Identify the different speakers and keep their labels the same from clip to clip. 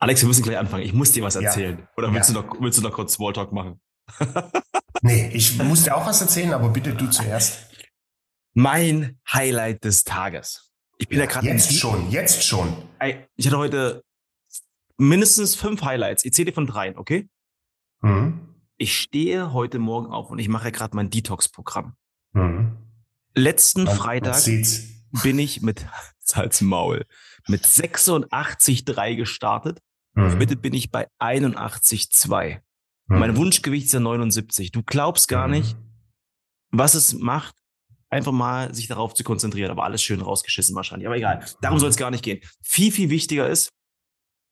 Speaker 1: Alex, wir müssen gleich anfangen. Ich muss dir was erzählen. Ja. Oder willst, ja. du noch, willst du noch kurz Smalltalk machen?
Speaker 2: nee, ich muss dir auch was erzählen, aber bitte du zuerst.
Speaker 1: Mein Highlight des Tages.
Speaker 2: Ich bin ja, ja gerade. Jetzt schon, jetzt schon.
Speaker 1: Ich hatte heute mindestens fünf Highlights. Ich zähle dir von dreien, okay? Mhm. Ich stehe heute Morgen auf und ich mache gerade mein Detox-Programm. Mhm. Letzten man, Freitag man bin ich mit Salzmaul mit 86,3 gestartet. Mhm. Heute bin ich bei 81,2. Mhm. Mein Wunschgewicht ist ja 79. Du glaubst gar mhm. nicht, was es macht, einfach mal sich darauf zu konzentrieren. Aber alles schön rausgeschissen wahrscheinlich. Aber egal. Darum mhm. soll es gar nicht gehen. Viel, viel wichtiger ist,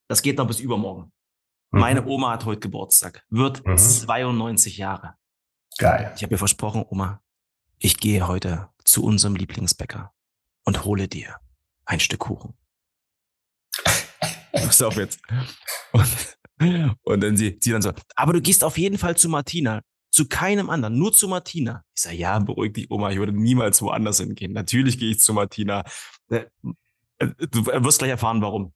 Speaker 1: das geht noch bis übermorgen. Mhm. Meine Oma hat heute Geburtstag, wird mhm. 92 Jahre.
Speaker 2: Geil.
Speaker 1: Ich habe ihr versprochen, Oma, ich gehe heute zu unserem Lieblingsbäcker und hole dir ein Stück Kuchen. Pass auf jetzt. Und, und dann sie, sie dann so, aber du gehst auf jeden Fall zu Martina. Zu keinem anderen, nur zu Martina. Ich sage, ja, beruhig dich, Oma, ich würde niemals woanders hingehen. Natürlich gehe ich zu Martina. Äh, du wirst gleich erfahren, warum.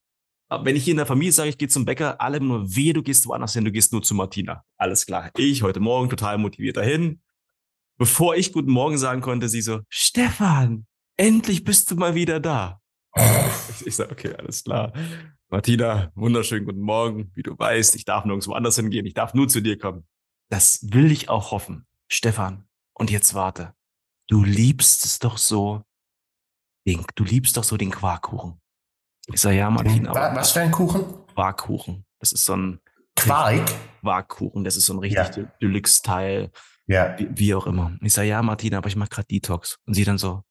Speaker 1: Aber wenn ich hier in der Familie sage, ich gehe zum Bäcker, alle nur weh, du gehst woanders hin, du gehst nur zu Martina. Alles klar. Ich heute Morgen total motiviert dahin. Bevor ich guten Morgen sagen konnte, sie so, Stefan, endlich bist du mal wieder da. Ich sage, okay, alles klar. Martina, wunderschönen guten Morgen. Wie du weißt, ich darf nirgendwo anders hingehen. Ich darf nur zu dir kommen. Das will ich auch hoffen. Stefan, und jetzt warte. Du liebst es doch so. Den, du liebst doch so den Quarkkuchen. Ich sage, ja, Martina.
Speaker 2: Was, was für ein Kuchen?
Speaker 1: Quarkkuchen. Das ist so ein
Speaker 2: Quark?
Speaker 1: Quarkkuchen. Das ist so ein richtig ja. Deluxe-Teil.
Speaker 2: Ja.
Speaker 1: Wie, wie, auch immer. Ich sage, ja, Martina, aber ich mache gerade Detox. Und sie dann so,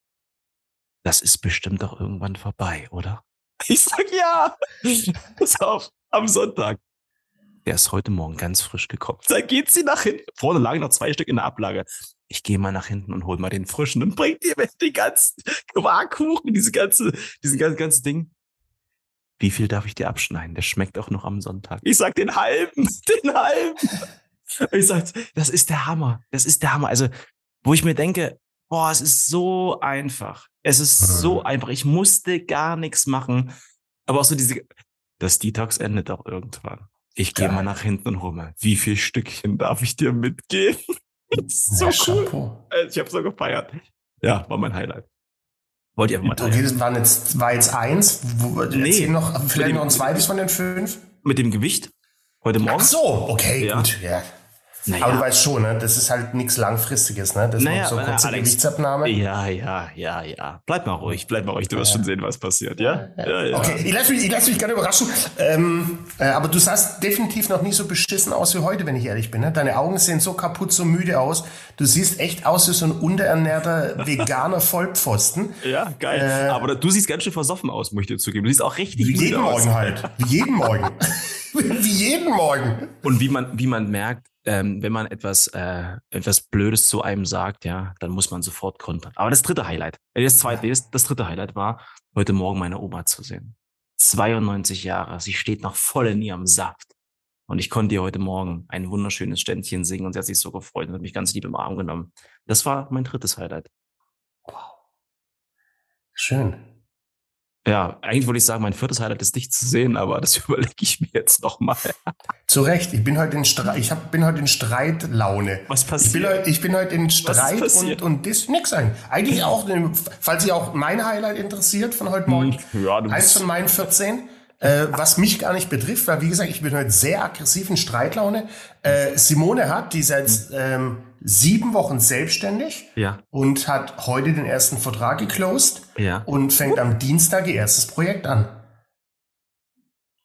Speaker 1: das ist bestimmt doch irgendwann vorbei, oder? Ich sag ja. Pass auf, am Sonntag. Der ist heute Morgen ganz frisch gekommen. Da geht sie nach hinten. Vorne lagen noch zwei Stück in der Ablage. Ich gehe mal nach hinten und hol mal den frischen und bring dir mit den ganzen Quarkkuchen, diese ganze, diesen ganzen, ganzen Ding. Wie viel darf ich dir abschneiden? Der schmeckt auch noch am Sonntag. Ich sag den halben, den halben. Ich sag, das ist der Hammer. Das ist der Hammer. Also, wo ich mir denke, boah, es ist so einfach. Es ist so mhm. einfach. Ich musste gar nichts machen. Aber auch so diese, das Detox endet auch irgendwann. Ich gehe mal nach hinten und hole mal. Wie viel Stückchen darf ich dir mitgeben? so ja, cool. Äh, ich habe so gefeiert. Ja, war mein Highlight.
Speaker 2: Wollt ihr einfach mal Okay, das waren jetzt, war jetzt eins. Wo, nee, noch, vielleicht dem, noch ein zweites von den fünf?
Speaker 1: Mit dem Gewicht? Heute Morgen? Ach
Speaker 2: so, okay, ja. gut. Ja. Naja. Aber du weißt schon, ne? das ist halt nichts Langfristiges, ne? Das naja, ist so eine kurze Alex, Gewichtsabnahme.
Speaker 1: Ja, ja, ja, ja. Bleib mal ruhig, bleib mal ruhig, du wirst schon sehen, was passiert, ja? ja,
Speaker 2: ja. Okay, ich lasse mich, ich lass mich gerne überraschen. Ähm, äh, aber du sahst definitiv noch nie so beschissen aus wie heute, wenn ich ehrlich bin. Ne? Deine Augen sehen so kaputt, so müde aus. Du siehst echt aus wie so ein unterernährter veganer Vollpfosten.
Speaker 1: Ja, geil. Äh, aber du siehst ganz schön versoffen aus, möchte ich dir zugeben. Du siehst auch richtig
Speaker 2: Wie jeden Morgen halt. Wie jeden Morgen. wie jeden Morgen.
Speaker 1: Und wie man, wie man merkt, ähm, wenn man etwas, äh, etwas Blödes zu einem sagt, ja, dann muss man sofort kontern. Aber das dritte Highlight, äh, das zweite, das, das dritte Highlight war, heute Morgen meine Oma zu sehen. 92 Jahre, sie steht noch voll in ihrem Saft. Und ich konnte ihr heute Morgen ein wunderschönes Ständchen singen und sie hat sich so gefreut und hat mich ganz lieb im Arm genommen. Das war mein drittes Highlight.
Speaker 2: Wow. Schön.
Speaker 1: Ja, eigentlich wollte ich sagen, mein viertes Highlight ist dich zu sehen, aber das überlege ich mir jetzt nochmal.
Speaker 2: Zu Recht, ich bin heute in Streit, ich hab, bin heute in Streitlaune.
Speaker 1: Was passiert?
Speaker 2: Ich bin, heute, ich bin heute in Streit und, und das nix ein. Eigentlich auch, falls ihr auch mein Highlight interessiert von heute Morgen. Hm, ja, du eins von meinen 14. Äh, was mich gar nicht betrifft, weil wie gesagt, ich bin heute sehr aggressiv in Streitlaune. Äh, Simone hat, die seit hm. ähm, sieben Wochen selbstständig
Speaker 1: ja.
Speaker 2: und hat heute den ersten Vertrag geclosed
Speaker 1: ja.
Speaker 2: und fängt am Dienstag ihr erstes Projekt an.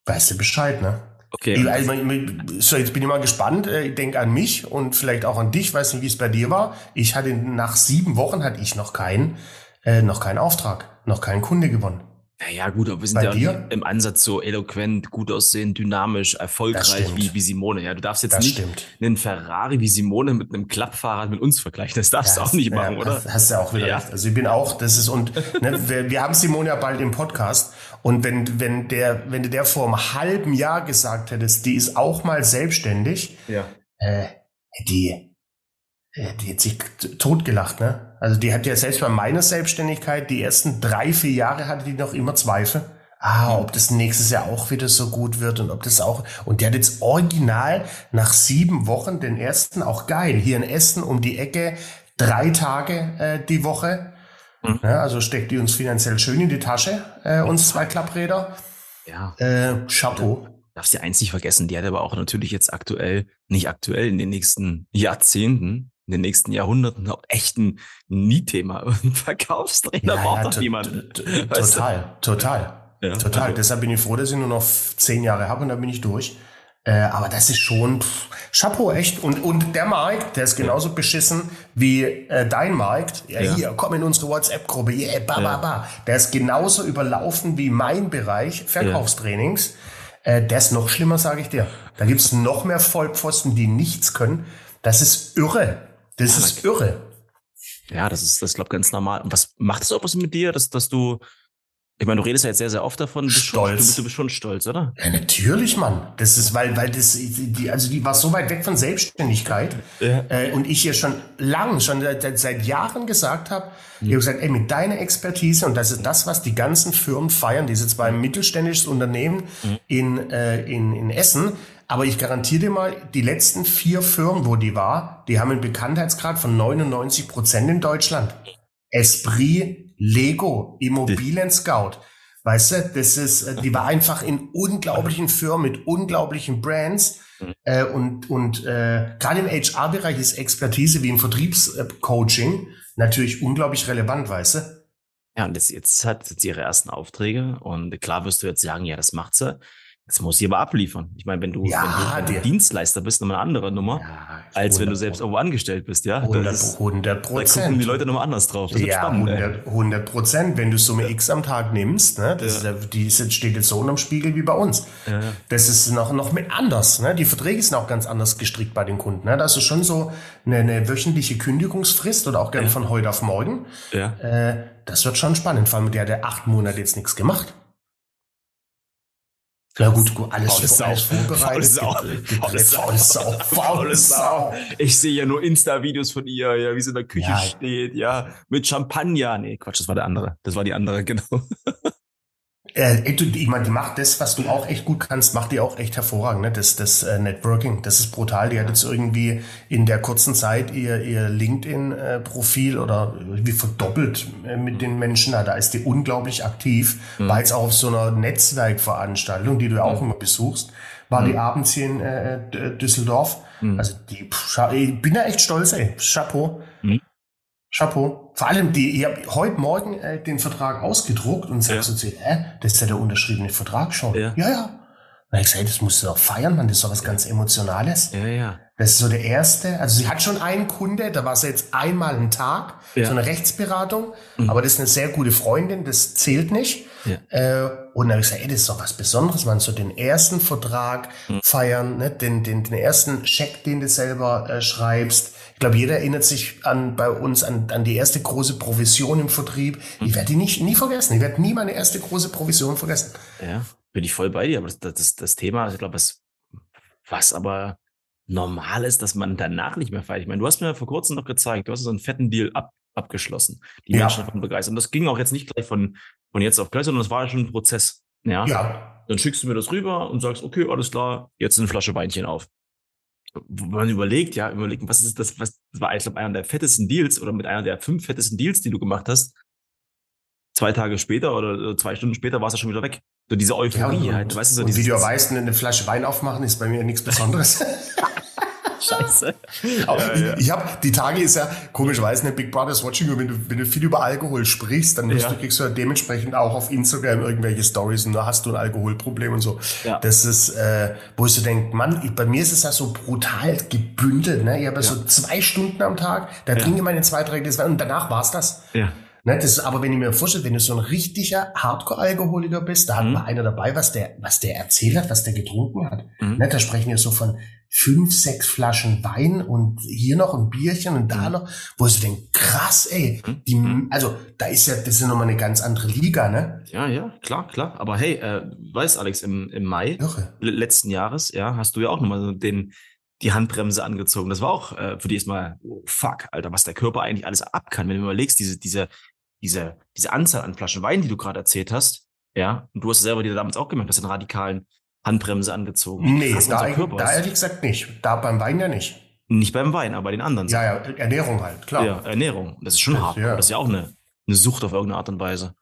Speaker 2: Weißt du Bescheid, ne?
Speaker 1: Okay.
Speaker 2: Also, so, jetzt bin ich mal gespannt. Äh, ich denke an mich und vielleicht auch an dich. Weiß nicht, wie es bei dir war. Ich hatte nach sieben Wochen hatte ich noch keinen, äh, noch keinen Auftrag, noch keinen Kunde gewonnen.
Speaker 1: Naja, gut, aber wir sind Bei ja dir? im Ansatz so eloquent, gut aussehen, dynamisch, erfolgreich wie, wie Simone. Ja, du darfst jetzt das nicht stimmt. einen Ferrari wie Simone mit einem Klappfahrrad mit uns vergleichen. Das darfst ja, du auch nicht machen, ja, oder?
Speaker 2: Hast du ja auch wieder ja. recht. Also ich bin auch, das ist, und ne, wir, wir haben Simone ja bald im Podcast. Und wenn, wenn der, wenn du der vor einem halben Jahr gesagt hättest, die ist auch mal selbstständig,
Speaker 1: ja.
Speaker 2: äh, die, die hat sich totgelacht, ne? Also die hat ja selbst bei meiner Selbstständigkeit, die ersten drei, vier Jahre hatte die noch immer Zweifel. ah, ob das nächstes Jahr auch wieder so gut wird und ob das auch, und der hat jetzt original nach sieben Wochen den ersten, auch geil, hier in Essen um die Ecke, drei Tage äh, die Woche. Mhm. Ja, also steckt die uns finanziell schön in die Tasche, äh, uns zwei Klappräder.
Speaker 1: Ja.
Speaker 2: Äh, Chapeau.
Speaker 1: Darfst du eins nicht vergessen, die hat aber auch natürlich jetzt aktuell, nicht aktuell, in den nächsten Jahrzehnten, in den nächsten Jahrhunderten auch echt ein Nie-Thema. Verkaufstrainer ja, braucht ja, doch niemand.
Speaker 2: Total, total. Ja, Total. Also. Deshalb bin ich froh, dass ich nur noch zehn Jahre habe und dann bin ich durch. Äh, aber das ist schon pff, Chapeau, echt. Und, und der Markt, der ist genauso beschissen wie äh, dein Markt. Ja, ja, hier, komm in unsere WhatsApp-Gruppe. Yeah, ba, ba, ba. Der ist genauso überlaufen wie mein Bereich Verkaufstrainings. Äh, der ist noch schlimmer, sage ich dir. Da gibt's noch mehr Vollpfosten, die nichts können. Das ist irre. Das ist irre.
Speaker 1: Ja, das ist, das glaube ganz normal. Und was macht es auch was mit dir, dass, dass du ich meine, du redest ja jetzt sehr, sehr oft davon.
Speaker 2: Bist stolz.
Speaker 1: Schon, du, du, bist schon stolz, oder?
Speaker 2: Ja, natürlich, Mann. Das ist, weil, weil das, die, also die war so weit weg von Selbstständigkeit. Ja. Äh, und ich ja schon lang, schon seit, seit Jahren gesagt habe, mhm. ich habe gesagt, ey, mit deiner Expertise, und das ist das, was die ganzen Firmen feiern, die ist jetzt bei einem mittelständisches Unternehmen mhm. in, äh, in, in Essen. Aber ich garantiere dir mal, die letzten vier Firmen, wo die war, die haben einen Bekanntheitsgrad von 99 Prozent in Deutschland. Esprit, Lego, Immobilien Scout. Weißt du, das ist, äh, die war einfach in unglaublichen Firmen mit unglaublichen Brands. Mhm. Äh, und und äh, gerade im HR-Bereich ist Expertise wie im Vertriebscoaching natürlich unglaublich relevant, weißt du?
Speaker 1: Ja, und jetzt, jetzt hat sie ihre ersten Aufträge und klar wirst du jetzt sagen, ja, das macht sie. Das muss sie aber abliefern. Ich meine, wenn du,
Speaker 2: ja,
Speaker 1: wenn du Dienstleister bist, nochmal eine andere Nummer, ja, als wenn du selbst irgendwo angestellt bist, ja.
Speaker 2: 100 Prozent.
Speaker 1: Da gucken die Leute nochmal anders drauf.
Speaker 2: Das ja, spannend, 100 Prozent. Wenn du Summe X am Tag nimmst, ne, das ja. ist, die steht jetzt so unterm Spiegel wie bei uns. Ja. Das ist noch, noch mit anders, ne. Die Verträge sind auch ganz anders gestrickt bei den Kunden, ne. Das ist schon so eine, eine wöchentliche Kündigungsfrist oder auch gerne von heute auf morgen. Ja. Äh, das wird schon spannend, vor allem der, der acht Monate jetzt nichts gemacht. Ja gut, alles, faule Sau. alles vorbereitet.
Speaker 1: Faule Sau. Faule Sau. Faule Sau. Ich sehe ja nur Insta-Videos von ihr, ja, wie sie in der Küche ja. steht, ja, mit Champagner. Nee, Quatsch, das war der andere. Das war die andere, genau.
Speaker 2: Äh, ich meine, die macht das, was du auch echt gut kannst, macht die auch echt hervorragend. Ne? Das, das äh, Networking, das ist brutal. Die hat jetzt irgendwie in der kurzen Zeit ihr, ihr LinkedIn-Profil oder wie verdoppelt äh, mit den Menschen. Da ist die unglaublich aktiv. Mhm. War jetzt auch auf so einer Netzwerkveranstaltung, die du auch mhm. immer besuchst, war mhm. die abends hier in äh, Düsseldorf. Mhm. Also die, ich bin da echt stolz, ey. Chapeau. Chapeau. Vor allem, die, ich habe heute Morgen äh, den Vertrag ausgedruckt und sagst ja. so, hä, das ist ja der unterschriebene Vertrag schon. Ja, ja. ja. Und ich gesagt, das musst du doch feiern, man, das ist doch was ganz Emotionales.
Speaker 1: Ja, ja.
Speaker 2: Das ist so der erste. Also sie hat schon einen Kunde, da war sie jetzt einmal einen Tag, ja. so eine Rechtsberatung, mhm. aber das ist eine sehr gute Freundin, das zählt nicht. Ja. Äh, und dann habe ich gesagt, ey, das ist doch was Besonderes, man, so den ersten Vertrag mhm. feiern, ne? den, den, den ersten Scheck, den du selber äh, schreibst, ich glaube, jeder erinnert sich an bei uns an, an die erste große Provision im Vertrieb. Ich werde die nicht, nie vergessen. Ich werde nie meine erste große Provision vergessen.
Speaker 1: Ja, bin ich voll bei dir. Aber das, das, das Thema, ich glaube, was, was aber normal ist, dass man danach nicht mehr feiert. Ich meine, du hast mir vor kurzem noch gezeigt, du hast so einen fetten Deal ab, abgeschlossen. Die ja. Menschen davon begeistert. Und das ging auch jetzt nicht gleich von, von jetzt auf gleich, sondern das war ja schon ein Prozess. Ja. ja. Dann schickst du mir das rüber und sagst, okay, alles klar, jetzt eine Flasche Weinchen auf wo man überlegt, ja, überlegt, was ist das, was das war, ich glaube, einer der fettesten Deals oder mit einer der fünf fettesten Deals, die du gemacht hast. Zwei Tage später oder zwei Stunden später war es ja schon wieder weg. So diese Euphorie
Speaker 2: ja,
Speaker 1: halt, weißt du, so
Speaker 2: und dieses, wie du weißt, eine Flasche Wein aufmachen ist bei mir nichts Besonderes. Scheiße. Aber ja, ja. ich habe die Tage ist ja komischerweise eine Big Brother's Watching, wenn du, wenn du viel über Alkohol sprichst, dann ja. du, kriegst du ja dementsprechend auch auf Instagram irgendwelche Stories und da hast du ein Alkoholproblem und so. Ja. Das ist, äh, wo ich so denke, Mann, ich, bei mir ist es ja so brutal gebündelt. Ne? Ich habe ja. so zwei Stunden am Tag, da trinke ich meine zwei, drei Gläser und danach war's das. Ja. Ne, das, aber wenn ich mir vorstelle, wenn du so ein richtiger Hardcore-Alkoholiker bist, da hat mhm. mal einer dabei, was der, was der erzählt hat, was der getrunken hat. Mhm. Ne, da sprechen wir so von fünf, sechs Flaschen Wein und hier noch ein Bierchen und da mhm. noch, wo ich denke, krass, ey, mhm. die, mhm. also da ist ja, das ist ja nochmal eine ganz andere Liga, ne?
Speaker 1: Ja, ja, klar, klar. Aber hey, äh, weißt Alex, im, im Mai letzten Jahres, ja, hast du ja auch nochmal den, die Handbremse angezogen. Das war auch äh, für die erstmal, oh, fuck, Alter, was der Körper eigentlich alles ab kann. Wenn du überlegst, diese, diese, diese, diese Anzahl an Flaschen Wein, die du gerade erzählt hast, Ja, und du hast selber dir damals auch gemerkt, dass du eine radikalen Handbremse angezogen.
Speaker 2: Nee, da, da ehrlich gesagt nicht. Da beim Wein ja nicht.
Speaker 1: Nicht beim Wein, aber bei den anderen.
Speaker 2: Ja, ja, Ernährung halt, klar. Ja,
Speaker 1: Ernährung. Das ist schon das, hart. Ja. Das ist ja auch eine, eine Sucht auf irgendeine Art und Weise.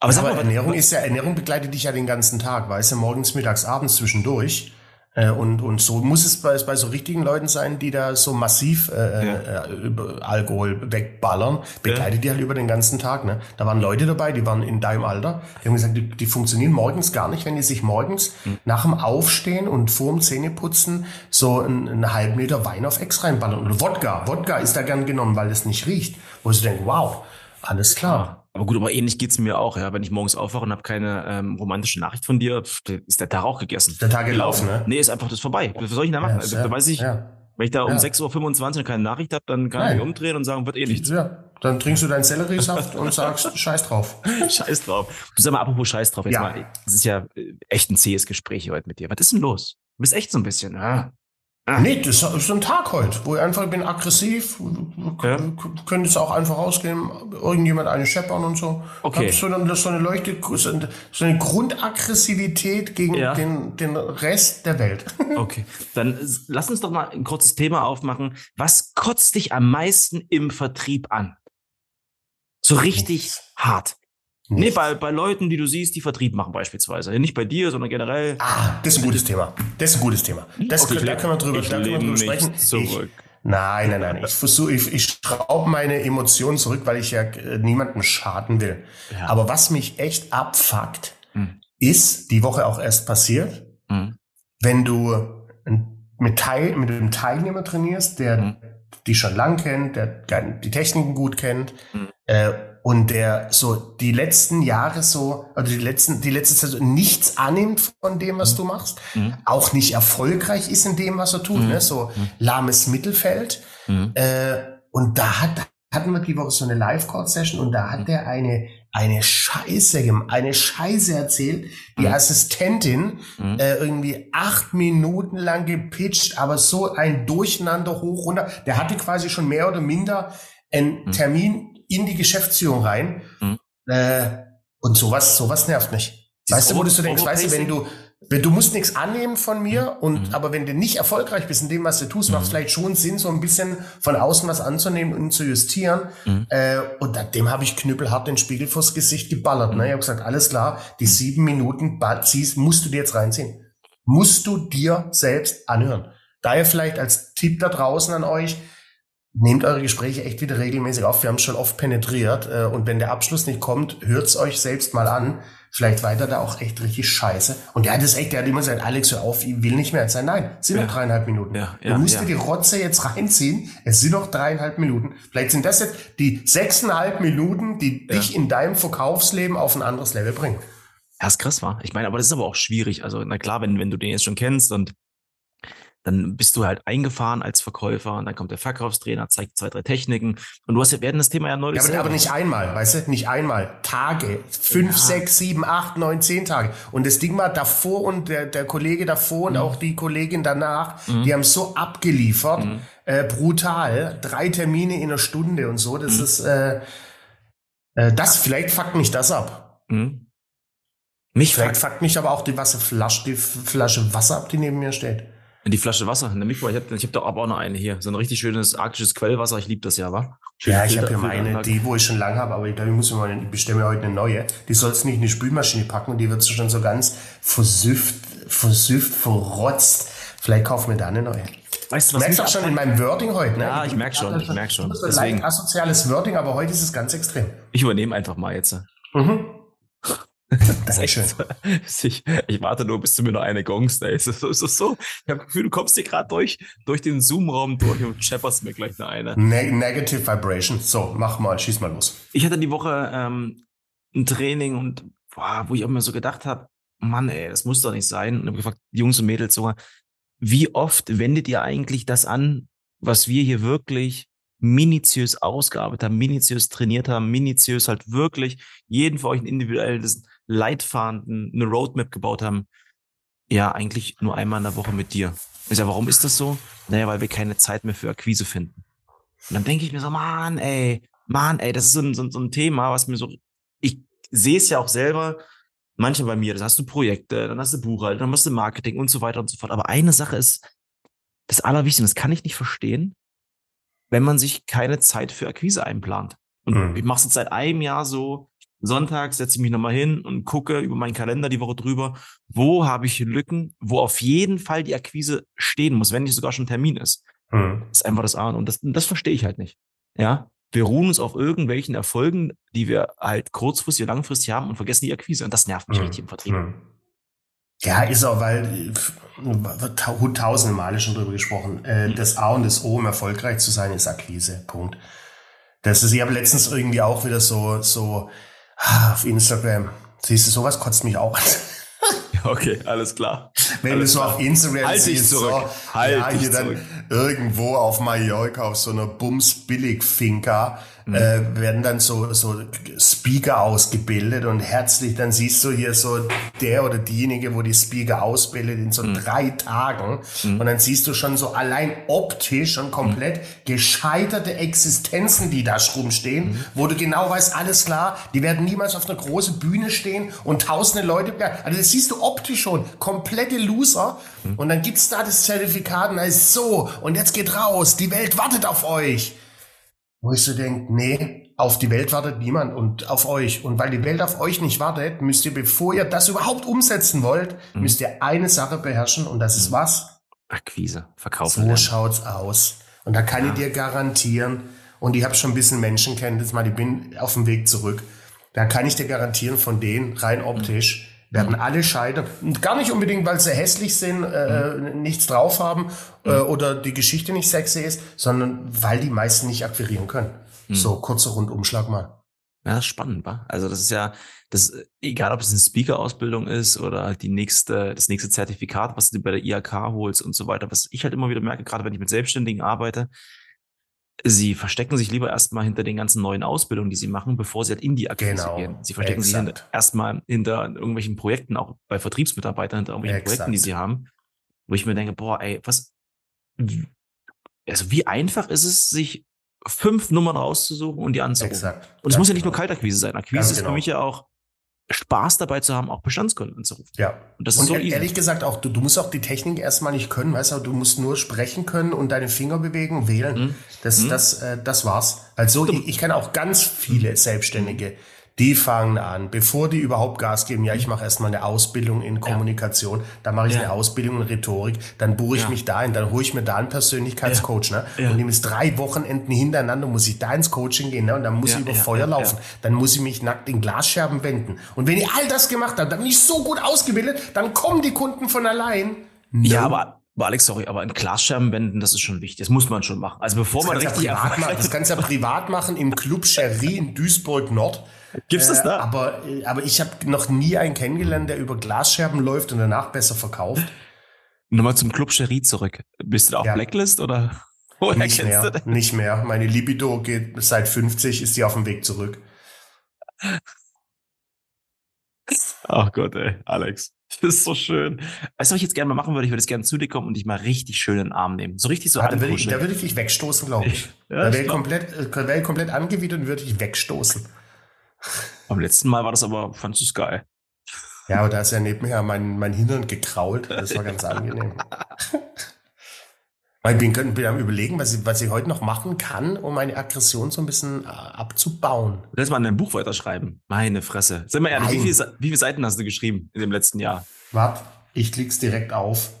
Speaker 2: Aber, ja, aber mal, Ernährung ist ja, Ernährung begleitet dich ja den ganzen Tag, weißt du, morgens, mittags, abends zwischendurch. Äh, und, und so muss es bei, bei so richtigen Leuten sein, die da so massiv äh, ja. äh, Alkohol wegballern, begleitet ja. die halt über den ganzen Tag. Ne? Da waren Leute dabei, die waren in deinem Alter, die haben gesagt, die, die funktionieren morgens gar nicht, wenn die sich morgens mhm. nach dem Aufstehen und vor dem Zähneputzen so einen, einen halben Liter Wein auf Ex reinballern. Oder Wodka. Wodka ist da gern genommen, weil es nicht riecht. Wo sie denken, wow, alles klar.
Speaker 1: Aber gut, aber ähnlich geht's mir auch, ja. Wenn ich morgens aufwache und habe keine ähm, romantische Nachricht von dir, ist der Tag auch gegessen.
Speaker 2: Der Tag gelaufen, ne?
Speaker 1: Nee, ist einfach das vorbei. Was soll ich da machen? Ja, also, da weiß ich, ja. wenn ich da um ja. 6.25 Uhr keine Nachricht habe, dann kann Nein. ich mich umdrehen und sagen, wird eh nichts.
Speaker 2: Ja, dann trinkst du deinen Selleriesaft und sagst, scheiß drauf.
Speaker 1: scheiß drauf. Du sag mal, apropos scheiß drauf, jetzt ja. mal, das ist ja äh, echt ein zähes Gespräch heute mit dir. Was ist denn los? Du bist echt so ein bisschen, ja.
Speaker 2: Ah. Nee, das ist ein Tag heute, wo ich einfach bin aggressiv, ja. könnte es auch einfach rausgehen, irgendjemand eine scheppern und so.
Speaker 1: Okay.
Speaker 2: So eine, so eine Leuchte, so eine Grundaggressivität gegen ja. den, den Rest der Welt.
Speaker 1: Okay, dann lass uns doch mal ein kurzes Thema aufmachen. Was kotzt dich am meisten im Vertrieb an? So richtig hart. Nicht. Nee, bei, bei Leuten, die du siehst, die Vertrieb machen beispielsweise. Nicht bei dir, sondern generell.
Speaker 2: Ah, das ist ein gutes Thema. Das ist ein gutes Thema. Das, okay, da können wir drüber, da können wir drüber sprechen. Ich, nein, nein, nein. Ich versuche, ich, ich schraube meine Emotionen zurück, weil ich ja äh, niemandem schaden will. Ja. Aber was mich echt abfuckt, hm. ist die Woche auch erst passiert, hm. wenn du mit, Teil, mit einem Teilnehmer trainierst, der hm. die schon lang kennt, der die Techniken gut kennt, hm. äh, und der so die letzten Jahre so, also die letzten, die letzte Zeit so nichts annimmt von dem, was mhm. du machst, mhm. auch nicht erfolgreich ist in dem, was er tut, mhm. ne? so mhm. lahmes Mittelfeld. Mhm. Äh, und da hat, hatten wir die Woche so eine Live-Call-Session und da hat der eine, eine Scheiße, eine Scheiße erzählt. Die mhm. Assistentin äh, irgendwie acht Minuten lang gepitcht, aber so ein Durcheinander hoch runter. Der hatte quasi schon mehr oder minder einen Termin in die Geschäftsführung rein. Mhm. Äh, und sowas, sowas nervt mich. Dieses weißt du, wo du denkst, weißt du, wenn du, wenn du musst nichts annehmen von mir mhm. und mhm. aber wenn du nicht erfolgreich bist in dem, was du tust, mhm. macht es vielleicht schon Sinn, so ein bisschen von außen was anzunehmen und zu justieren. Mhm. Äh, und dem habe ich knüppelhart den Spiegel vors Gesicht geballert. Ne? Ich habe gesagt, alles klar, die mhm. sieben Minuten ziehst, musst du dir jetzt reinziehen. Musst du dir selbst anhören. Daher vielleicht als Tipp da draußen an euch, nehmt eure Gespräche echt wieder regelmäßig auf. Wir haben es schon oft penetriert. Äh, und wenn der Abschluss nicht kommt, hört's euch selbst mal an. Vielleicht weiter da auch echt richtig scheiße. Und der hat das echt, der hat immer gesagt, Alex, hör auf, ich will nicht mehr. Sein, nein, es sind ja. noch dreieinhalb Minuten. Ja, ja, du musst dir die Rotze jetzt reinziehen. Es sind noch dreieinhalb Minuten. Vielleicht sind das jetzt die sechseinhalb Minuten, die dich in deinem Verkaufsleben auf ein anderes Level bringen.
Speaker 1: Ja, ist krass, war. Ich meine, aber das ist aber auch schwierig. Also, na klar, wenn, wenn du den jetzt schon kennst und dann bist du halt eingefahren als Verkäufer und dann kommt der Verkaufstrainer, zeigt zwei, drei Techniken und du hast ja, werden das Thema ja neulich.
Speaker 2: Ja, aber, aber, nicht einmal, weißt du, nicht einmal. Tage, fünf, ja. sechs, sieben, acht, neun, zehn Tage. Und das Ding war davor und der, der Kollege davor mhm. und auch die Kollegin danach, mhm. die haben so abgeliefert, mhm. äh, brutal, drei Termine in einer Stunde und so. Das mhm. ist, äh, äh, das, vielleicht fuckt mich das ab. Mhm. Mich vielleicht fuckt mich aber auch die Wasserflasche, die Flasche Wasser ab, die neben mir steht.
Speaker 1: Die Flasche Wasser in der Mikro. Ich habe ich hab da aber auch noch eine hier. So ein richtig schönes arktisches Quellwasser. Ich liebe das ja, wa?
Speaker 2: Schön ja, ich habe hier meine, die, wo ich schon lange habe, aber ich glaube, ich muss mir mal, ich bestelle mir heute eine neue. Die sollst nicht in die Spülmaschine packen und die wird schon so ganz versüfft, versüfft, verrotzt. Vielleicht kaufen wir da eine neue.
Speaker 1: Weißt
Speaker 2: du, was merkst du schon in meinem Wording heute, ne?
Speaker 1: Ja, ich merke schon, ich merke schon.
Speaker 2: Das ist ein asoziales Wording, aber heute ist es ganz extrem.
Speaker 1: Ich übernehme einfach mal jetzt. Mhm. Das ist echt ich, ich warte nur, bis du mir noch eine gongst, ey. Ist, es ist so. Ich habe das Gefühl, du kommst hier gerade durch, durch den Zoom-Raum durch und schepperst mir gleich eine. eine.
Speaker 2: Ne Negative Vibration. So, mach mal, schieß mal los.
Speaker 1: Ich hatte die Woche ähm, ein Training und boah, wo ich auch mir so gedacht habe, Mann, ey, das muss doch nicht sein. Und habe gefragt, Jungs und Mädels so, wie oft wendet ihr eigentlich das an, was wir hier wirklich minutiös ausgearbeitet haben, minutiös trainiert haben, minutiös halt wirklich jeden für euch ein individuelles Leitfaden, eine Roadmap gebaut haben. Ja, eigentlich nur einmal in der Woche mit dir. Ich sag, warum ist das so? Naja, weil wir keine Zeit mehr für Akquise finden. Und dann denke ich mir so, Mann, ey, Mann, ey, das ist so ein, so, so ein Thema, was mir so, ich sehe es ja auch selber, Manche bei mir, das hast du Projekte, dann hast du Buchhaltung, dann hast du Marketing und so weiter und so fort. Aber eine Sache ist das Allerwichtigste, das kann ich nicht verstehen, wenn man sich keine Zeit für Akquise einplant. Und mhm. ich mache es jetzt seit einem Jahr so, Sonntag setze ich mich nochmal hin und gucke über meinen Kalender die Woche drüber, wo habe ich Lücken, wo auf jeden Fall die Akquise stehen muss, wenn nicht sogar schon Termin ist. Mhm. Das ist einfach das A und das, das verstehe ich halt nicht. Ja, wir ruhen uns auf irgendwelchen Erfolgen, die wir halt kurzfristig, langfristig haben und vergessen die Akquise. Und das nervt mich mhm. richtig im Vertrieb. Mhm.
Speaker 2: Ja, ist auch, weil wird tausende Male schon drüber gesprochen. Äh, mhm. Das A und das O, um erfolgreich zu sein, ist Akquise. Punkt. Das ist, ich habe letztens irgendwie auch wieder so, so ah, auf Instagram. Siehst du, sowas kotzt mich auch an.
Speaker 1: Okay, alles klar.
Speaker 2: Wenn
Speaker 1: alles
Speaker 2: du so auf Instagram
Speaker 1: halt siehst,
Speaker 2: zurück.
Speaker 1: so, halt
Speaker 2: ja, hier dann irgendwo auf Mallorca auf so einer Bums-Billig-Finca mhm. äh, werden dann so, so Speaker ausgebildet und herzlich, dann siehst du hier so der oder diejenige, wo die Speaker ausbildet in so mhm. drei Tagen mhm. und dann siehst du schon so allein optisch und komplett mhm. gescheiterte Existenzen, die da rumstehen, mhm. wo du genau weißt, alles klar, die werden niemals auf einer großen Bühne stehen und tausende Leute, also das siehst du optisch schon, komplette Loser mhm. und dann gibt's da das Zertifikat und da ist so und jetzt geht raus, die Welt wartet auf euch. Wo ich so denke, nee, auf die Welt wartet niemand und auf euch. Und weil die Welt auf euch nicht wartet, müsst ihr, bevor ihr das überhaupt umsetzen wollt, mhm. müsst ihr eine Sache beherrschen und das ist mhm. was?
Speaker 1: Akquise, Verkaufen.
Speaker 2: So lernen. schaut's aus. Und da kann ja. ich dir garantieren, und ich habe schon ein bisschen Menschenkenntnis, mal, ich bin auf dem Weg zurück. Da kann ich dir garantieren, von denen rein optisch, werden alle scheitern. Und gar nicht unbedingt, weil sie hässlich sind, äh, mhm. nichts drauf haben äh, mhm. oder die Geschichte nicht sexy ist, sondern weil die meisten nicht akquirieren können. Mhm. So, kurzer Rundumschlag mal.
Speaker 1: Ja, das ist spannend, wa? Also das ist ja, das, egal ob es eine Speaker-Ausbildung ist oder die nächste, das nächste Zertifikat, was du bei der IHK holst und so weiter, was ich halt immer wieder merke, gerade wenn ich mit Selbstständigen arbeite, Sie verstecken sich lieber erstmal hinter den ganzen neuen Ausbildungen, die sie machen, bevor sie halt in die Akquise genau. gehen. Sie verstecken Exakt. sich hinter, erstmal hinter irgendwelchen Projekten, auch bei Vertriebsmitarbeitern, hinter irgendwelchen Exakt. Projekten, die sie haben, wo ich mir denke, boah, ey, was, also wie einfach ist es, sich fünf Nummern rauszusuchen und die anzurufen? Exakt. Und es muss ja nicht nur genau. Kaltakquise sein. Akquise Ganz ist genau. für mich ja auch Spaß dabei zu haben, auch Bestandskunden anzurufen.
Speaker 2: Ja. Und das ist und so ehrlich easy. gesagt auch, du, du musst auch die Technik erstmal nicht können, weißt du, du musst nur sprechen können und deine Finger bewegen, wählen. Mhm. Das, mhm. das, äh, das war's. Also ich, ich kenne auch ganz viele Selbstständige, die fangen an, bevor die überhaupt Gas geben, ja, ich mache erstmal eine Ausbildung in Kommunikation, ja. dann mache ich ja. eine Ausbildung in Rhetorik, dann buche ich ja. mich da ein, dann hole ich mir da einen Persönlichkeitscoach, ne? Und nehme es drei Wochenenden hintereinander, muss ich da ins Coaching gehen, ne? Und dann muss ich über Feuer laufen, dann muss ich mich nackt in Glasscherben wenden. Und wenn ich all das gemacht habe, dann bin ich so gut ausgebildet, dann kommen die Kunden von allein.
Speaker 1: No. Ja, aber Alex, sorry, aber ein Glasscherben wenden, das ist schon wichtig. Das muss man schon machen. Also bevor das man richtig
Speaker 2: ja privat machen, das kannst du ja privat machen im Club Cherie in Duisburg Nord.
Speaker 1: Gibt's das da?
Speaker 2: Äh, aber, aber ich habe noch nie einen kennengelernt, der über Glasscherben läuft und danach besser verkauft.
Speaker 1: Nochmal zum Club Cherie zurück. Bist du da auf ja. Blacklist oder?
Speaker 2: Woher nicht mehr, nicht mehr. Meine Libido geht seit 50, ist sie auf dem Weg zurück.
Speaker 1: Ach Gott, ey, Alex. Das ist so schön. Weißt du, was ich jetzt gerne mal machen würde? Ich würde jetzt gerne zu dir kommen und dich mal richtig schön in den Arm nehmen. So richtig so
Speaker 2: ah, da, würde ich, da würde ich dich wegstoßen, glaube ich. Ja, da wäre ich komplett, äh, wär komplett angewidert und würde ich wegstoßen.
Speaker 1: Beim letzten Mal war das aber, fandest du es geil.
Speaker 2: Ja, aber da ist ja nebenher mein, mein Hintern gekrault. Das war ganz angenehm. Ich bin, bin am überlegen, was ich, was ich heute noch machen kann, um meine Aggression so ein bisschen äh, abzubauen.
Speaker 1: Hättest mal ein Buch weiterschreiben. Meine Fresse. Sag mal ehrlich, wie viele, wie viele Seiten hast du geschrieben in dem letzten Jahr?
Speaker 2: Warte, ich klick's direkt auf.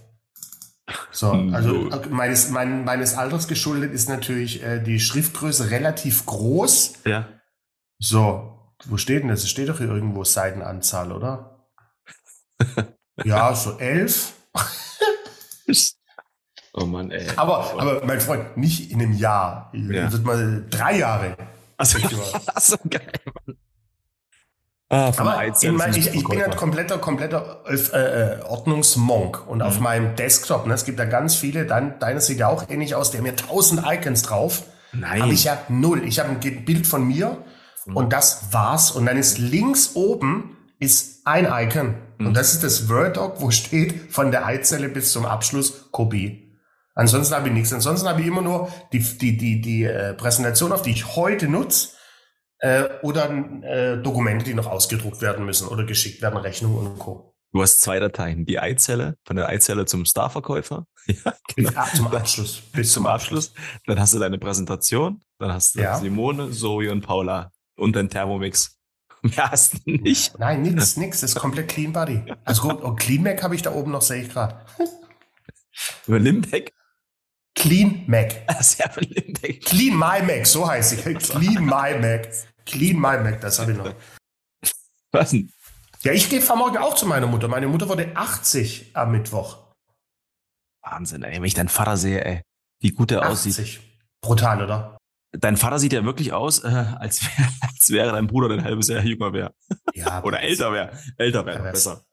Speaker 2: So, also äh, meines, mein, meines Alters geschuldet ist natürlich äh, die Schriftgröße relativ groß.
Speaker 1: Ja.
Speaker 2: So, wo steht denn das? Es steht doch hier irgendwo Seitenanzahl, oder? ja, so elf.
Speaker 1: Oh Mann, ey.
Speaker 2: Aber, aber mein Freund, nicht in einem Jahr. Ja. Wird mal drei Jahre.
Speaker 1: Achso, so geil, Mann.
Speaker 2: Ah, aber ich, mein, ich, ich bin ein kompletter, kompletter äh, äh, Ordnungsmonk. Und mhm. auf meinem Desktop, ne, es gibt da ganz viele, dein, deine sieht ja auch ähnlich aus, der haben ja tausend Icons drauf.
Speaker 1: Nein.
Speaker 2: Habe ich ja null. Ich habe ein Bild von mir mhm. und das war's. Und dann ist links oben ist ein Icon. Mhm. Und das ist das Word-Doc, wo steht von der Eizelle bis zum Abschluss Kopie. Ansonsten habe ich nichts. Ansonsten habe ich immer nur die, die, die, die äh, Präsentation, auf die ich heute nutze. äh, oder äh, Dokumente, die noch ausgedruckt werden müssen oder geschickt werden, Rechnungen und Co.
Speaker 1: Du hast zwei Dateien. Die Eizelle, von der Eizelle zum Starverkäufer.
Speaker 2: Ja, genau. Ja, zum Abschluss.
Speaker 1: Bis zum Abschluss. Dann hast du deine Präsentation. Dann hast du ja. Simone, Zoe und Paula und den Thermomix. Mehr hast du nicht.
Speaker 2: Nein, nix, nix. Das ist komplett Clean Body. Also gut, und Clean Mac habe ich da oben noch, sehe ich gerade.
Speaker 1: Über Limbeck?
Speaker 2: Clean Mac.
Speaker 1: Sehr Limbeck.
Speaker 2: Clean My Mac, so heißt ich. Clean My Mac. Clean My Mac, das habe ich noch.
Speaker 1: Was denn?
Speaker 2: Ja, ich gehe morgen auch zu meiner Mutter. Meine Mutter wurde 80 am Mittwoch.
Speaker 1: Wahnsinn, ey. Wenn ich deinen Vater sehe, ey, wie gut er 80. aussieht.
Speaker 2: Brutal, oder?
Speaker 1: Dein Vater sieht ja wirklich aus, äh, als, wär, als wäre dein Bruder ein halbes Jahr jünger wäre. Ja. Oder älter wäre. Älter wäre besser.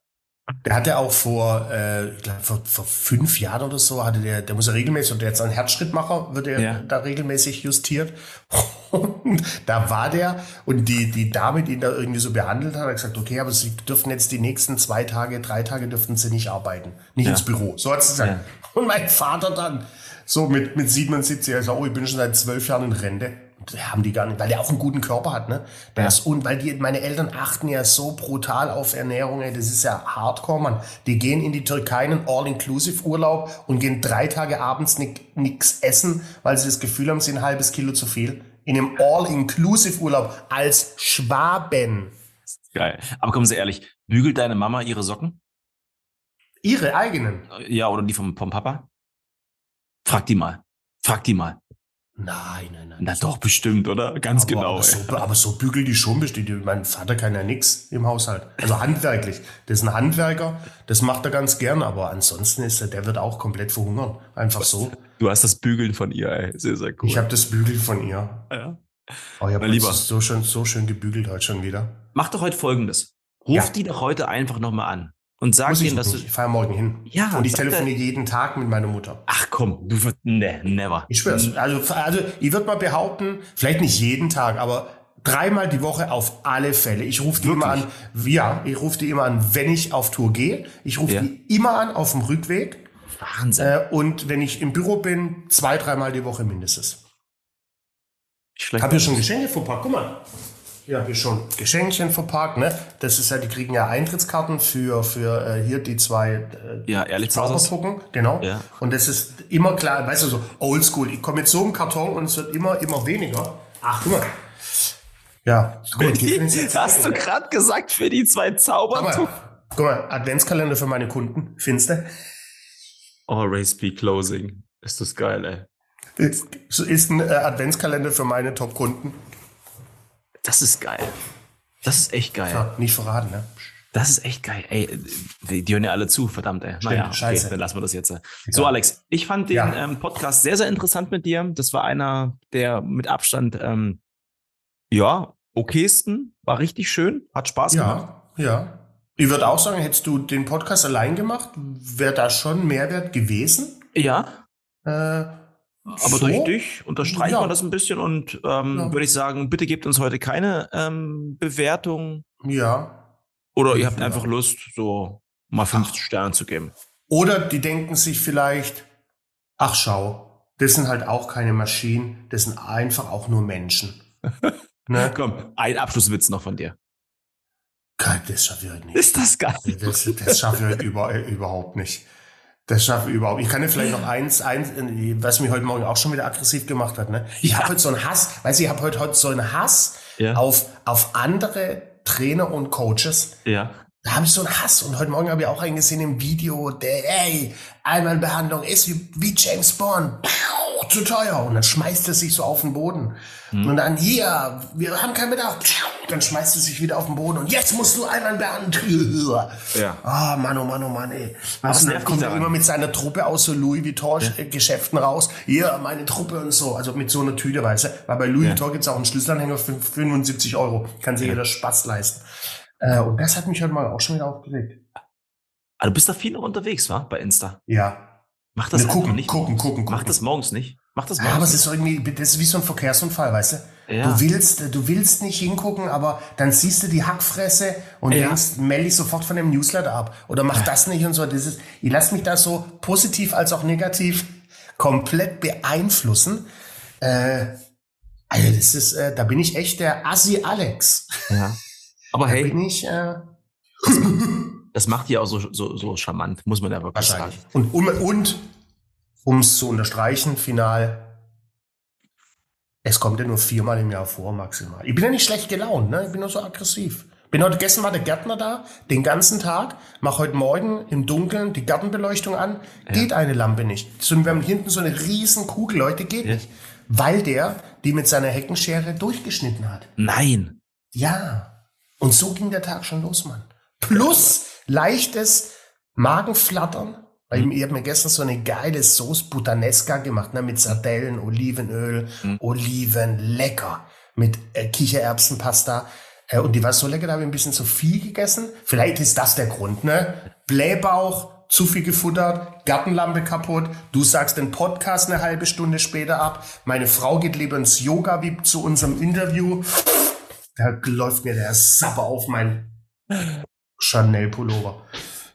Speaker 2: Der hatte auch vor, äh, ich glaube, vor, vor fünf Jahren oder so, hatte der, der muss ja regelmäßig, und der jetzt ein Herzschrittmacher, wird er ja. da regelmäßig justiert. Und da war der, und die, die Dame, die ihn da irgendwie so behandelt hat, hat gesagt, okay, aber sie dürfen jetzt die nächsten zwei Tage, drei Tage dürften sie nicht arbeiten. Nicht ja. ins Büro. So hat sie gesagt. Ja. Und mein Vater dann, so mit, mit 77, er sagt, oh, ich bin schon seit zwölf Jahren in Rente haben die gar nicht, weil der auch einen guten Körper hat, ne? Der ja. und weil die, meine Eltern achten ja so brutal auf Ernährung, ey, das ist ja hardcore, man. Die gehen in die Türkei einen All-Inclusive-Urlaub und gehen drei Tage abends nichts essen, weil sie das Gefühl haben, sie ein halbes Kilo zu viel. In einem All-Inclusive-Urlaub als Schwaben.
Speaker 1: Geil. Aber kommen Sie ehrlich, bügelt deine Mama ihre Socken?
Speaker 2: Ihre eigenen?
Speaker 1: Ja, oder die vom, vom Papa? Frag die mal. Frag die mal.
Speaker 2: Nein, nein, nein.
Speaker 1: Na doch, bestimmt, oder? Ganz
Speaker 2: aber,
Speaker 1: genau.
Speaker 2: Aber so, aber so bügeln die schon bestimmt. Mein Vater kann ja nichts im Haushalt. Also handwerklich. Das ist ein Handwerker, das macht er ganz gern, aber ansonsten ist er, der wird auch komplett verhungern. Einfach so.
Speaker 1: Du hast das Bügeln von ihr, ey. Sehr, sehr cool.
Speaker 2: Ich habe das Bügeln von ihr. Ja. Oh, ich habe so schön, so schön gebügelt heute schon wieder.
Speaker 1: Mach doch heute folgendes. Ruf ja. die doch heute einfach nochmal an und sag ihnen, dass
Speaker 2: du. Ich fahre morgen hin. Ja. Und ich telefoniere jeden Tag mit meiner Mutter.
Speaker 1: Ach komm, du wirst. Ne, never.
Speaker 2: Ich schwör's. Also, also ich würde mal behaupten, vielleicht nicht jeden Tag, aber dreimal die Woche auf alle Fälle. Ich rufe die Wirklich? immer an. Ja, ich rufe die immer an, wenn ich auf Tour gehe. Ich rufe ja. die immer an auf dem Rückweg.
Speaker 1: Wahnsinn. Äh,
Speaker 2: und wenn ich im Büro bin, zwei, dreimal die Woche mindestens. Ich habe hier schon Geschenke verpackt. Guck mal. Ja, hier schon Geschenkchen verpackt, ne? Das ist ja, die kriegen ja Eintrittskarten für, für äh, hier die zwei
Speaker 1: äh, ja, ehrlich Zauberpucken,
Speaker 2: genau. Ja. Und das ist immer klar, weißt du, so oldschool. Ich komme mit so einem Karton und es wird immer, immer weniger. Ach, guck mal. Ja,
Speaker 1: gut. Die, hast du gerade gesagt, für die zwei Zauberpuppen?
Speaker 2: Guck mal, Adventskalender für meine Kunden, findest du?
Speaker 1: Always be closing. Ist das geil, ey.
Speaker 2: Ist, ist ein äh, Adventskalender für meine Top-Kunden.
Speaker 1: Das ist geil. Das ist echt geil.
Speaker 2: Ja, nicht verraten, ne?
Speaker 1: Das ist echt geil. Ey, die hören ja alle zu, verdammt, ey. Stimmt, naja, okay, scheiße. dann lassen wir das jetzt. So, Alex, ich fand den ja. ähm, Podcast sehr, sehr interessant mit dir. Das war einer der mit Abstand, ähm, ja, okaysten. War richtig schön, hat Spaß
Speaker 2: ja,
Speaker 1: gemacht.
Speaker 2: Ja, ja. Ich würde auch sagen, hättest du den Podcast allein gemacht, wäre da schon Mehrwert gewesen.
Speaker 1: Ja. Äh, aber so? durch dich unterstreicht ja. man das ein bisschen und ähm, ja. würde ich sagen, bitte gebt uns heute keine ähm, Bewertung.
Speaker 2: Ja.
Speaker 1: Oder ihr habt ja. einfach Lust, so mal fünf ach. Sterne zu geben.
Speaker 2: Oder die denken sich vielleicht, ach schau, das sind halt auch keine Maschinen, das sind einfach auch nur Menschen.
Speaker 1: ne? Komm, ein Abschlusswitz noch von dir.
Speaker 2: Das schaffe ich halt nicht.
Speaker 1: Ist das geil?
Speaker 2: Das, das schaffe ich halt über, überhaupt nicht. Das schaffe ich überhaupt. Ich kann dir vielleicht noch eins, eins, was mich heute Morgen auch schon wieder aggressiv gemacht hat. Ne? Ich ja. habe heute so einen Hass, weißt du, ich habe heute, heute so einen Hass ja. auf, auf andere Trainer und Coaches.
Speaker 1: Ja.
Speaker 2: Da habe ich so einen Hass. Und heute Morgen habe ich auch einen gesehen im Video, der, ey, Einmalbehandlung ist wie, wie James Bond. Zu teuer. Und dann schmeißt er sich so auf den Boden. Hm. Und dann, hier, wir haben keinen Bedarf. Dann schmeißt er sich wieder auf den Boden. Und jetzt musst du einmal behandeln. Ja. Ah, oh, Mann, oh Mann, oh Mann, ey. Was und dann kommt er immer mit seiner Truppe aus so Louis Vuitton-Geschäften ja. raus. Hier, meine Truppe und so. Also mit so einer Tüte, weißt du. Weil bei Louis ja. Vuitton gibt's auch einen Schlüsselanhänger für 75 Euro. Kann sich ja. jeder Spaß leisten. Äh, und das hat mich heute mal auch schon wieder aufgeregt.
Speaker 1: Aber ah, du bist da viel noch unterwegs, wa? Bei Insta.
Speaker 2: Ja.
Speaker 1: Mach das
Speaker 2: ne, gucken, nicht. Gucken, gucken, gucken.
Speaker 1: Mach das morgens nicht. Mach das morgens.
Speaker 2: Ja, aber es ist irgendwie, das ist wie so ein Verkehrsunfall, weißt du? Ja. Du willst, du willst nicht hingucken, aber dann siehst du die Hackfresse und ja. denkst, melde dich sofort von dem Newsletter ab oder mach ja. das nicht und so. Das ist, ich lasse mich da so positiv als auch negativ komplett beeinflussen. Äh, Also das ist, äh, da bin ich echt der Assi Alex.
Speaker 1: Ja. Aber hey.
Speaker 2: bin ich, äh,
Speaker 1: das macht die auch so, so, so charmant, muss man ja wirklich sagen.
Speaker 2: Und, um, und um es zu unterstreichen, final, es kommt ja nur viermal im Jahr vor, maximal. Ich bin ja nicht schlecht gelaunt, ne? Ich bin nur so aggressiv. Bin heute gestern war der Gärtner da, den ganzen Tag, mach heute Morgen im Dunkeln die Gartenbeleuchtung an, ja. geht eine Lampe nicht. So, wir haben hinten so eine riesen Kugel, Leute, geht ja. nicht. Weil der die mit seiner Heckenschere durchgeschnitten hat.
Speaker 1: Nein.
Speaker 2: Ja. Und so ging der Tag schon los, Mann. Plus leichtes Magenflattern. Mhm. ich, ich habe mir gestern so eine geile Sauce Puttanesca gemacht, ne, mit Sardellen, Olivenöl, mhm. Oliven, lecker. Mit äh, Kichererbsenpasta. Äh, und die war so lecker, da habe ich ein bisschen zu viel gegessen. Vielleicht ist das der Grund, ne? Blähbauch, zu viel gefuttert, Gartenlampe kaputt. Du sagst den Podcast eine halbe Stunde später ab. Meine Frau geht lieber ins Yoga wie zu unserem Interview. Da läuft mir der Sapper auf mein Chanel-Pullover.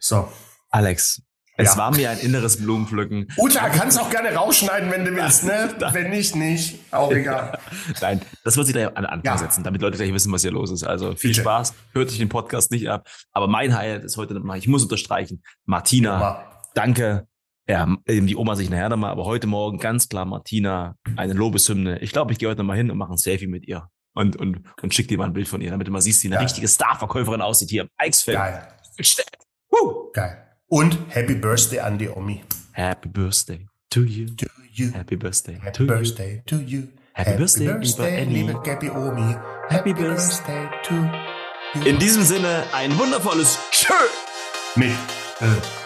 Speaker 2: So.
Speaker 1: Alex, es ja. war mir ein inneres Blumenpflücken.
Speaker 2: Uta, kannst auch gerne rausschneiden, wenn du willst, ne? wenn nicht, nicht. Auch egal.
Speaker 1: Nein, das wird sich gleich an Anfang ja. setzen, damit Leute gleich wissen, was hier los ist. Also viel Bitte. Spaß, hört sich den Podcast nicht ab. Aber mein Highlight ist heute nochmal, ich muss unterstreichen, Martina, ja. danke. Ja, die Oma sich nachher nochmal, aber heute Morgen ganz klar Martina, eine Lobeshymne. Ich glaube, ich gehe heute nochmal hin und mache ein Selfie mit ihr und, und, und schick dir mal ein Bild von ihr, damit du mal siehst, wie eine Geil. richtige Starverkäuferin aussieht hier im Eichsfeld.
Speaker 2: Geil. Uh. Geil. Und Happy Birthday an die Omi.
Speaker 1: Happy Birthday to you.
Speaker 2: To you.
Speaker 1: Happy Birthday
Speaker 2: Happy to birthday you. to you.
Speaker 1: Happy, Happy Birthday,
Speaker 2: birthday liebe Gabby Omi.
Speaker 1: Happy, Happy Birthday to you. In diesem Sinne ein wundervolles Tschö
Speaker 2: mit äh,